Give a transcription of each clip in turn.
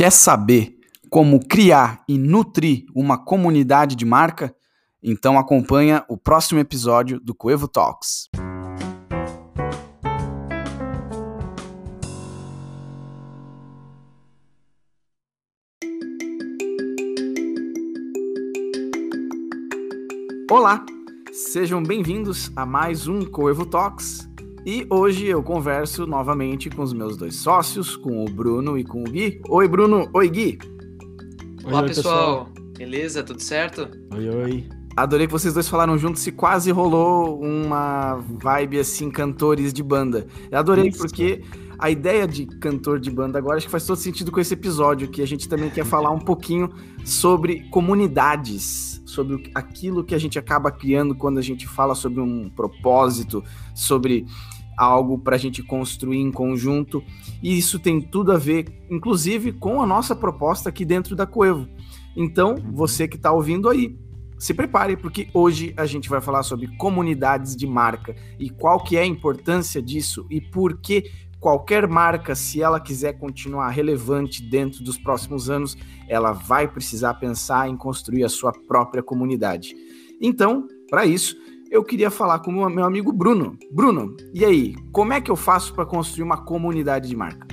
Quer saber como criar e nutrir uma comunidade de marca? Então acompanha o próximo episódio do Coevo Talks. Olá, sejam bem-vindos a mais um Coevo Talks. E hoje eu converso novamente com os meus dois sócios, com o Bruno e com o Gui. Oi, Bruno. Oi, Gui. Olá, oi, pessoal. pessoal. Beleza? Tudo certo? Oi, oi. Adorei que vocês dois falaram juntos e quase rolou uma vibe assim, cantores de banda. Eu adorei Isso. porque a ideia de cantor de banda agora acho que faz todo sentido com esse episódio, que a gente também quer falar um pouquinho sobre comunidades, sobre aquilo que a gente acaba criando quando a gente fala sobre um propósito, sobre algo para a gente construir em conjunto. E isso tem tudo a ver, inclusive, com a nossa proposta aqui dentro da Coevo. Então, você que está ouvindo aí, se prepare, porque hoje a gente vai falar sobre comunidades de marca e qual que é a importância disso e por que qualquer marca, se ela quiser continuar relevante dentro dos próximos anos, ela vai precisar pensar em construir a sua própria comunidade. Então, para isso, eu queria falar com o meu amigo Bruno. Bruno, e aí, como é que eu faço para construir uma comunidade de marca?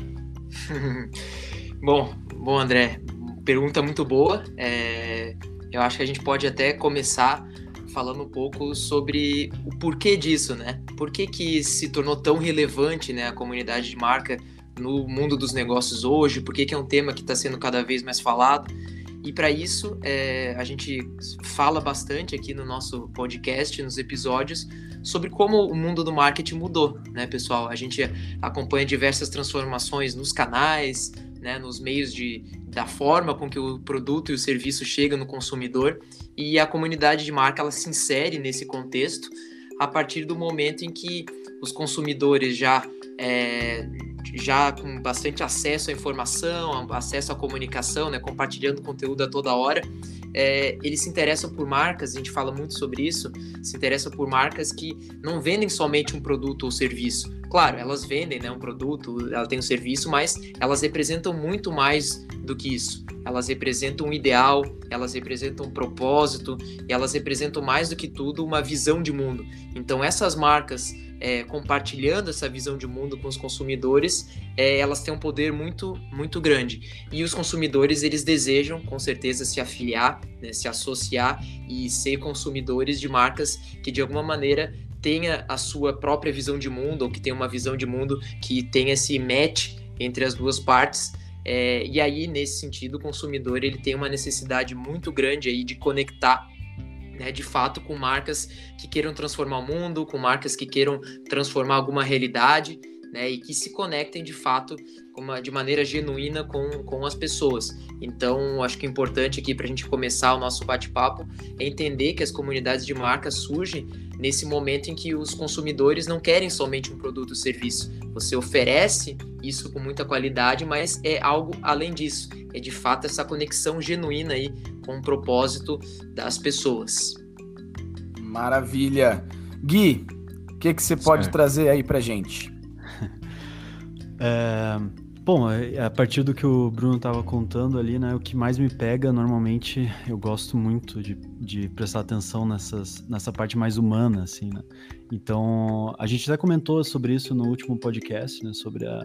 bom, bom, André, pergunta muito boa. É, eu acho que a gente pode até começar falando um pouco sobre o porquê disso, né? Por que, que se tornou tão relevante né, a comunidade de marca no mundo dos negócios hoje? Por que, que é um tema que está sendo cada vez mais falado? E para isso, é, a gente fala bastante aqui no nosso podcast, nos episódios, sobre como o mundo do marketing mudou, né, pessoal? A gente acompanha diversas transformações nos canais, né, nos meios de, da forma com que o produto e o serviço chegam no consumidor e a comunidade de marca ela se insere nesse contexto a partir do momento em que os consumidores já é, já com bastante acesso à informação, acesso à comunicação, né, compartilhando conteúdo a toda hora, é, eles se interessam por marcas, a gente fala muito sobre isso, se interessam por marcas que não vendem somente um produto ou serviço. Claro, elas vendem né, um produto, ela tem um serviço, mas elas representam muito mais do que isso. Elas representam um ideal, elas representam um propósito, elas representam mais do que tudo uma visão de mundo. Então essas marcas é, compartilhando essa visão de mundo com os consumidores, é, elas têm um poder muito, muito grande. E os consumidores, eles desejam, com certeza, se afiliar, né, se associar e ser consumidores de marcas que, de alguma maneira, tenha a sua própria visão de mundo, ou que tenha uma visão de mundo que tenha esse match entre as duas partes. É, e aí, nesse sentido, o consumidor ele tem uma necessidade muito grande aí de conectar né, de fato com marcas que queiram transformar o mundo, com marcas que queiram transformar alguma realidade, né, e que se conectem de fato uma, de maneira genuína com, com as pessoas. Então, acho que é importante aqui para a gente começar o nosso bate-papo é entender que as comunidades de marcas surgem nesse momento em que os consumidores não querem somente um produto ou serviço. Você oferece isso com muita qualidade, mas é algo além disso. É de fato essa conexão genuína aí com o propósito das pessoas. Maravilha. Gui, o que, que você pode trazer aí para gente? É, bom, é, a partir do que o Bruno estava contando ali, né, o que mais me pega, normalmente, eu gosto muito de, de prestar atenção nessas, nessa parte mais humana, assim, né? Então, a gente até comentou sobre isso no último podcast, né, sobre a,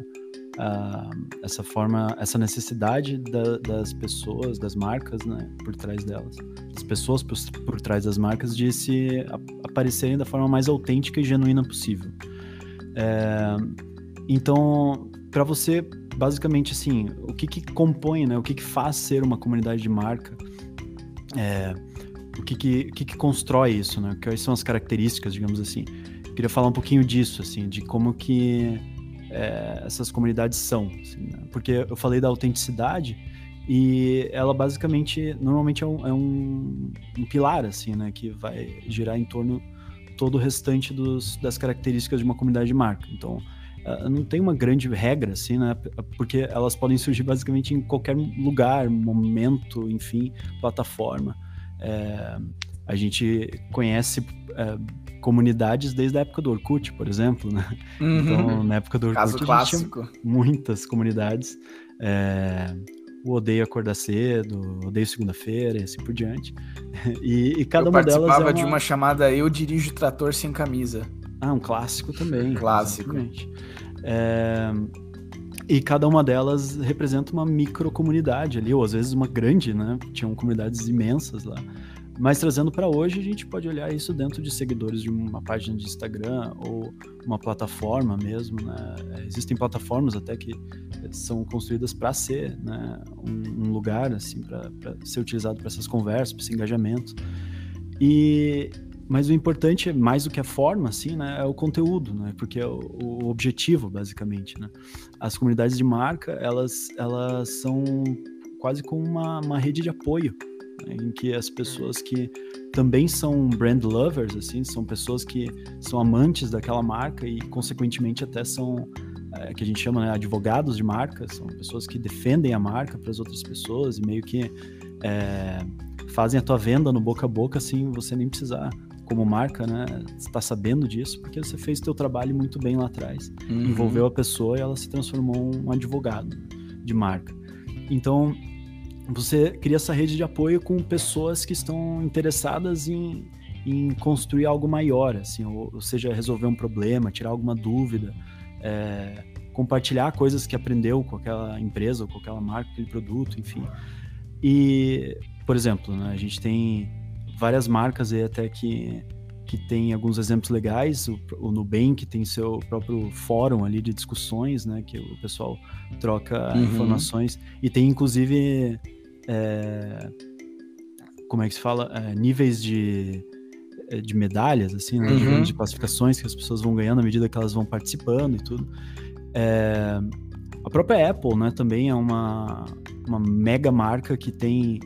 a, essa forma, essa necessidade da, das pessoas, das marcas, né, por trás delas, das pessoas por, por trás das marcas, de se aparecerem da forma mais autêntica e genuína possível. É, então, para você, basicamente, assim, o que, que compõe, né, o que, que faz ser uma comunidade de marca? É, o que que, que que constrói isso, né? Quais são as características, digamos assim? Eu queria falar um pouquinho disso, assim, de como que é, essas comunidades são. Assim, né? Porque eu falei da autenticidade e ela basicamente, normalmente é um, é um, um, pilar, assim, né? Que vai girar em torno todo o restante dos, das características de uma comunidade de marca. Então, não tem uma grande regra, assim, né? Porque elas podem surgir basicamente em qualquer lugar, momento, enfim, plataforma. É, a gente conhece é, comunidades desde a época do Orkut, por exemplo, né? Uhum. Então, na época do Orkut, Caso clássico. muitas comunidades. É, o Odeio Acordar Cedo, Odeio Segunda-feira e assim por diante. E, e cada eu uma delas. Eu participava é uma... de uma chamada Eu Dirijo Trator Sem Camisa. Ah, um clássico também. Clássico. É... E cada uma delas representa uma micro comunidade ali, ou às vezes uma grande, né? Tinham comunidades imensas lá. Mas trazendo para hoje, a gente pode olhar isso dentro de seguidores de uma página de Instagram ou uma plataforma mesmo, né? Existem plataformas até que são construídas para ser né, um, um, lugar assim para ser utilizado para essas conversas, para esse engajamento. E mas o importante mais do que a forma, assim, né? É o conteúdo, né? Porque é o, o objetivo, basicamente, né? As comunidades de marca, elas, elas são quase como uma, uma rede de apoio em que as pessoas que também são brand lovers, assim, são pessoas que são amantes daquela marca e, consequentemente, até são é, que a gente chama né, advogados de marca, são pessoas que defendem a marca para as outras pessoas e meio que é, fazem a tua venda no boca a boca, assim, você nem precisar como marca, né, está sabendo disso, porque você fez o teu trabalho muito bem lá atrás, uhum. envolveu a pessoa e ela se transformou um advogado de marca. Então, você cria essa rede de apoio com pessoas que estão interessadas em, em construir algo maior, assim, ou, ou, seja, resolver um problema, tirar alguma dúvida, é, compartilhar coisas que aprendeu com aquela empresa ou com aquela marca, aquele produto, enfim. E, por exemplo, né, a gente tem várias marcas aí até que que tem alguns exemplos legais. O, o Nubank tem seu próprio fórum ali de discussões, né? Que o pessoal troca uhum. informações. E tem, inclusive, é, como é que se fala? É, níveis de, é, de medalhas, assim, né? Uhum. De classificações que as pessoas vão ganhando à medida que elas vão participando e tudo. É, a própria Apple, né, também é uma, uma mega marca que tem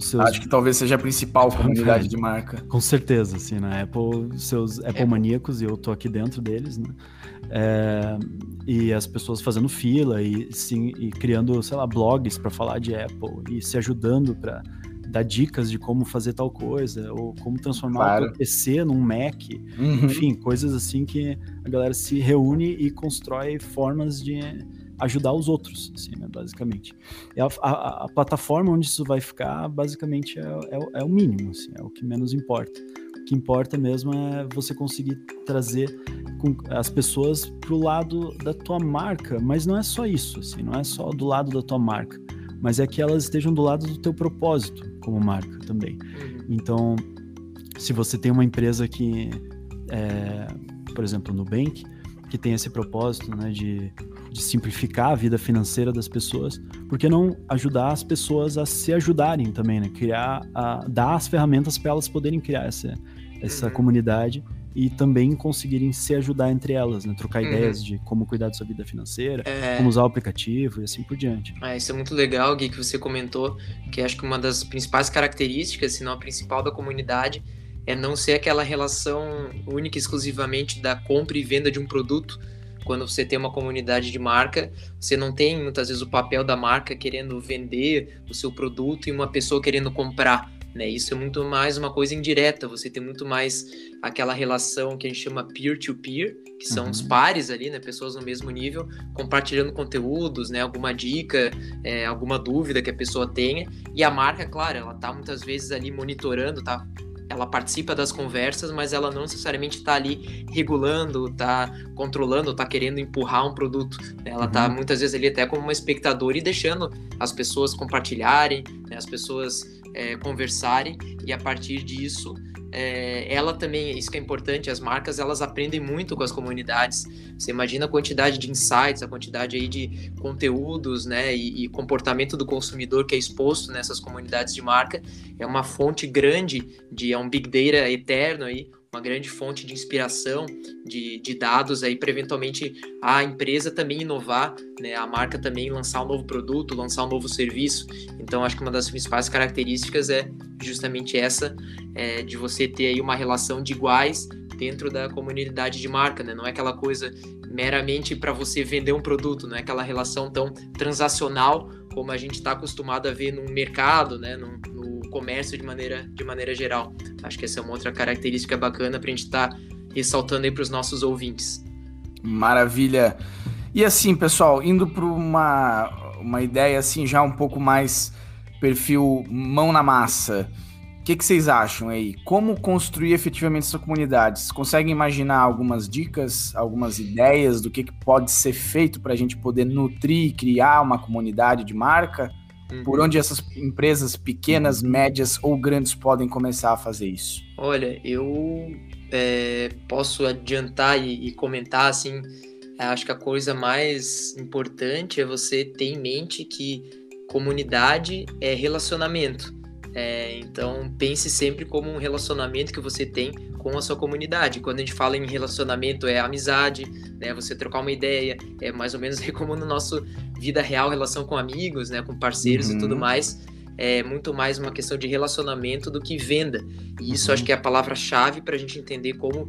seus... Acho que talvez seja a principal comunidade de marca. Com certeza, assim, né? Apple, seus Apple é. maníacos, e eu tô aqui dentro deles, né? É, e as pessoas fazendo fila e, sim, e criando, sei lá, blogs para falar de Apple e se ajudando para dar dicas de como fazer tal coisa, ou como transformar claro. o PC num Mac, uhum. enfim, coisas assim que a galera se reúne e constrói formas de ajudar os outros, assim, né, basicamente. E a, a, a, plataforma onde isso vai ficar, basicamente, é, é, é, o mínimo, assim, é o que menos importa. O que importa mesmo é você conseguir trazer as pessoas pro lado da tua marca, mas não é só isso, assim, não é só do lado da tua marca, mas é que elas estejam do lado do teu propósito como marca também. Uhum. Então, se você tem uma empresa que, é, por exemplo, no Nubank, que tem esse propósito, né, de de simplificar a vida financeira das pessoas, por que não ajudar as pessoas a se ajudarem também, né? Criar, a, dar as ferramentas para elas poderem criar essa, essa uhum. comunidade e também conseguirem se ajudar entre elas, né? Trocar uhum. ideias de como cuidar da sua vida financeira, é... como usar o aplicativo e assim por diante. É, isso é muito legal, Gui, que você comentou, que acho que uma das principais características, se não a principal da comunidade, é não ser aquela relação única e exclusivamente da compra e venda de um produto, quando você tem uma comunidade de marca, você não tem muitas vezes o papel da marca querendo vender o seu produto e uma pessoa querendo comprar. Né? Isso é muito mais uma coisa indireta, você tem muito mais aquela relação que a gente chama peer-to-peer, -peer, que são uhum. os pares ali, né? pessoas no mesmo nível, compartilhando conteúdos, né? alguma dica, é, alguma dúvida que a pessoa tenha, e a marca, claro, ela está muitas vezes ali monitorando, tá ela participa das conversas, mas ela não necessariamente está ali regulando, está controlando, está querendo empurrar um produto. Né? Ela está uhum. muitas vezes ali até como uma espectadora e deixando as pessoas compartilharem, né? as pessoas é, conversarem e a partir disso é, ela também, isso que é importante, as marcas elas aprendem muito com as comunidades. Você imagina a quantidade de insights, a quantidade aí de conteúdos, né, e, e, comportamento do consumidor que é exposto nessas comunidades de marca. É uma fonte grande de, é um big data eterno aí, uma grande fonte de inspiração, de, de dados aí para eventualmente a empresa também inovar, né, a marca também lançar um novo produto, lançar um novo serviço. Então, acho que uma das principais características é justamente essa, é, de você ter aí uma relação de iguais dentro da comunidade de marca, né? Não é aquela coisa meramente para você vender um produto, não é aquela relação tão transacional como a gente está acostumado a ver no mercado, né? No, comércio de maneira, de maneira geral. Acho que essa é uma outra característica bacana para a gente estar tá ressaltando aí para os nossos ouvintes. Maravilha. E assim, pessoal, indo para uma uma ideia assim já um pouco mais perfil mão na massa. O que, que vocês acham aí? Como construir efetivamente essa comunidade? Vocês conseguem imaginar algumas dicas, algumas ideias do que, que pode ser feito para a gente poder nutrir e criar uma comunidade de marca? Uhum. Por onde essas empresas pequenas, médias ou grandes podem começar a fazer isso? Olha, eu é, posso adiantar e, e comentar assim. Acho que a coisa mais importante é você ter em mente que comunidade é relacionamento. É, então pense sempre como um relacionamento que você tem com a sua comunidade. Quando a gente fala em relacionamento é amizade, né? Você trocar uma ideia, é mais ou menos como no nosso vida real, relação com amigos, né? Com parceiros uhum. e tudo uhum. mais. É muito mais uma questão de relacionamento do que venda. E isso uhum. acho que é a palavra-chave para a gente entender como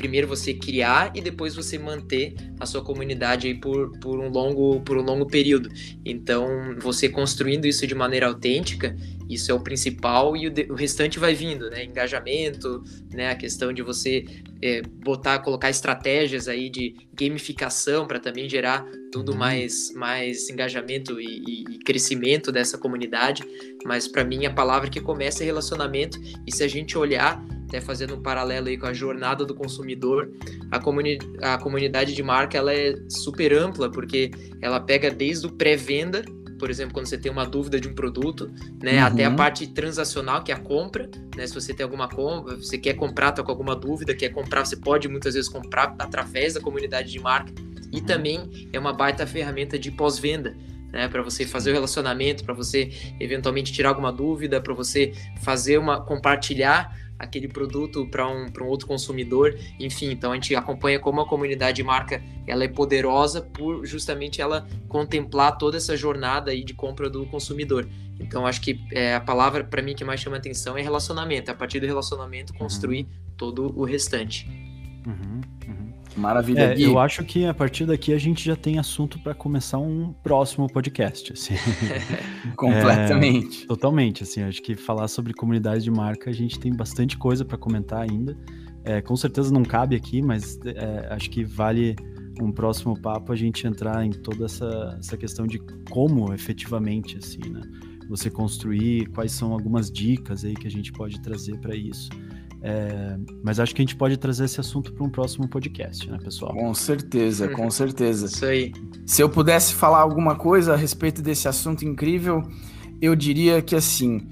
primeiro você criar e depois você manter a sua comunidade aí por, por, um longo, por um longo período. Então, você construindo isso de maneira autêntica, isso é o principal e o, de, o restante vai vindo, né? Engajamento, né? A questão de você é, botar, colocar estratégias aí de gamificação para também gerar tudo uhum. mais, mais engajamento e, e, e crescimento dessa comunidade. Mas para mim a palavra que começa é relacionamento e se a gente olhar até fazendo um paralelo aí com a jornada do consumidor, a, comuni a comunidade de marca ela é super ampla, porque ela pega desde o pré-venda, por exemplo, quando você tem uma dúvida de um produto, né, uhum. até a parte transacional, que é a compra, né, se você tem alguma compra, você quer comprar, tá com alguma dúvida, quer comprar, você pode muitas vezes comprar através da comunidade de marca, e uhum. também é uma baita ferramenta de pós-venda, né, para você fazer o relacionamento, para você eventualmente tirar alguma dúvida, para você fazer uma compartilhar aquele produto para um, um outro consumidor, enfim, então a gente acompanha como a comunidade de marca ela é poderosa por justamente ela contemplar toda essa jornada aí de compra do consumidor. Então acho que é, a palavra para mim que mais chama atenção é relacionamento. A partir do relacionamento construir uhum. todo o restante. Uhum, uhum. Maravilha. É, eu acho que a partir daqui a gente já tem assunto para começar um próximo podcast. Assim. Completamente. É, totalmente. Assim, acho que falar sobre comunidade de marca a gente tem bastante coisa para comentar ainda. É, com certeza não cabe aqui, mas é, acho que vale um próximo papo a gente entrar em toda essa, essa questão de como efetivamente assim, né? Você construir, quais são algumas dicas aí que a gente pode trazer para isso. É, mas acho que a gente pode trazer esse assunto para um próximo podcast, né, pessoal? Com certeza, com uhum. certeza. Isso aí. Se eu pudesse falar alguma coisa a respeito desse assunto incrível, eu diria que assim,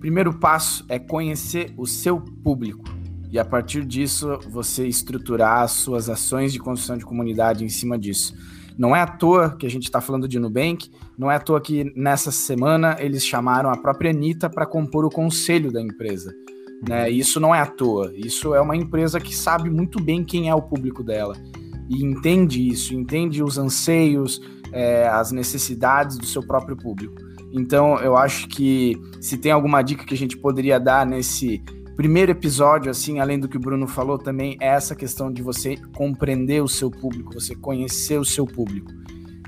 primeiro passo é conhecer o seu público. E a partir disso, você estruturar as suas ações de construção de comunidade em cima disso. Não é à toa que a gente está falando de Nubank, não é à toa que nessa semana eles chamaram a própria Anitta para compor o conselho da empresa. Né? Isso não é à toa. Isso é uma empresa que sabe muito bem quem é o público dela e entende isso, entende os anseios, é, as necessidades do seu próprio público. Então, eu acho que se tem alguma dica que a gente poderia dar nesse primeiro episódio, assim, além do que o Bruno falou, também é essa questão de você compreender o seu público, você conhecer o seu público.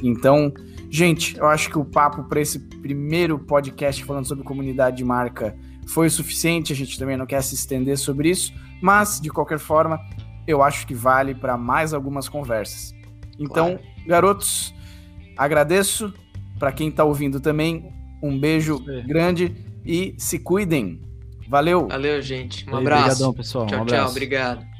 Então, gente, eu acho que o papo para esse primeiro podcast falando sobre comunidade de marca foi o suficiente, a gente também não quer se estender sobre isso, mas de qualquer forma, eu acho que vale para mais algumas conversas. Então, claro. garotos, agradeço para quem está ouvindo também. Um beijo grande e se cuidem. Valeu. Valeu, gente. Um abraço. Obrigadão, pessoal. Tchau, um tchau. Obrigado.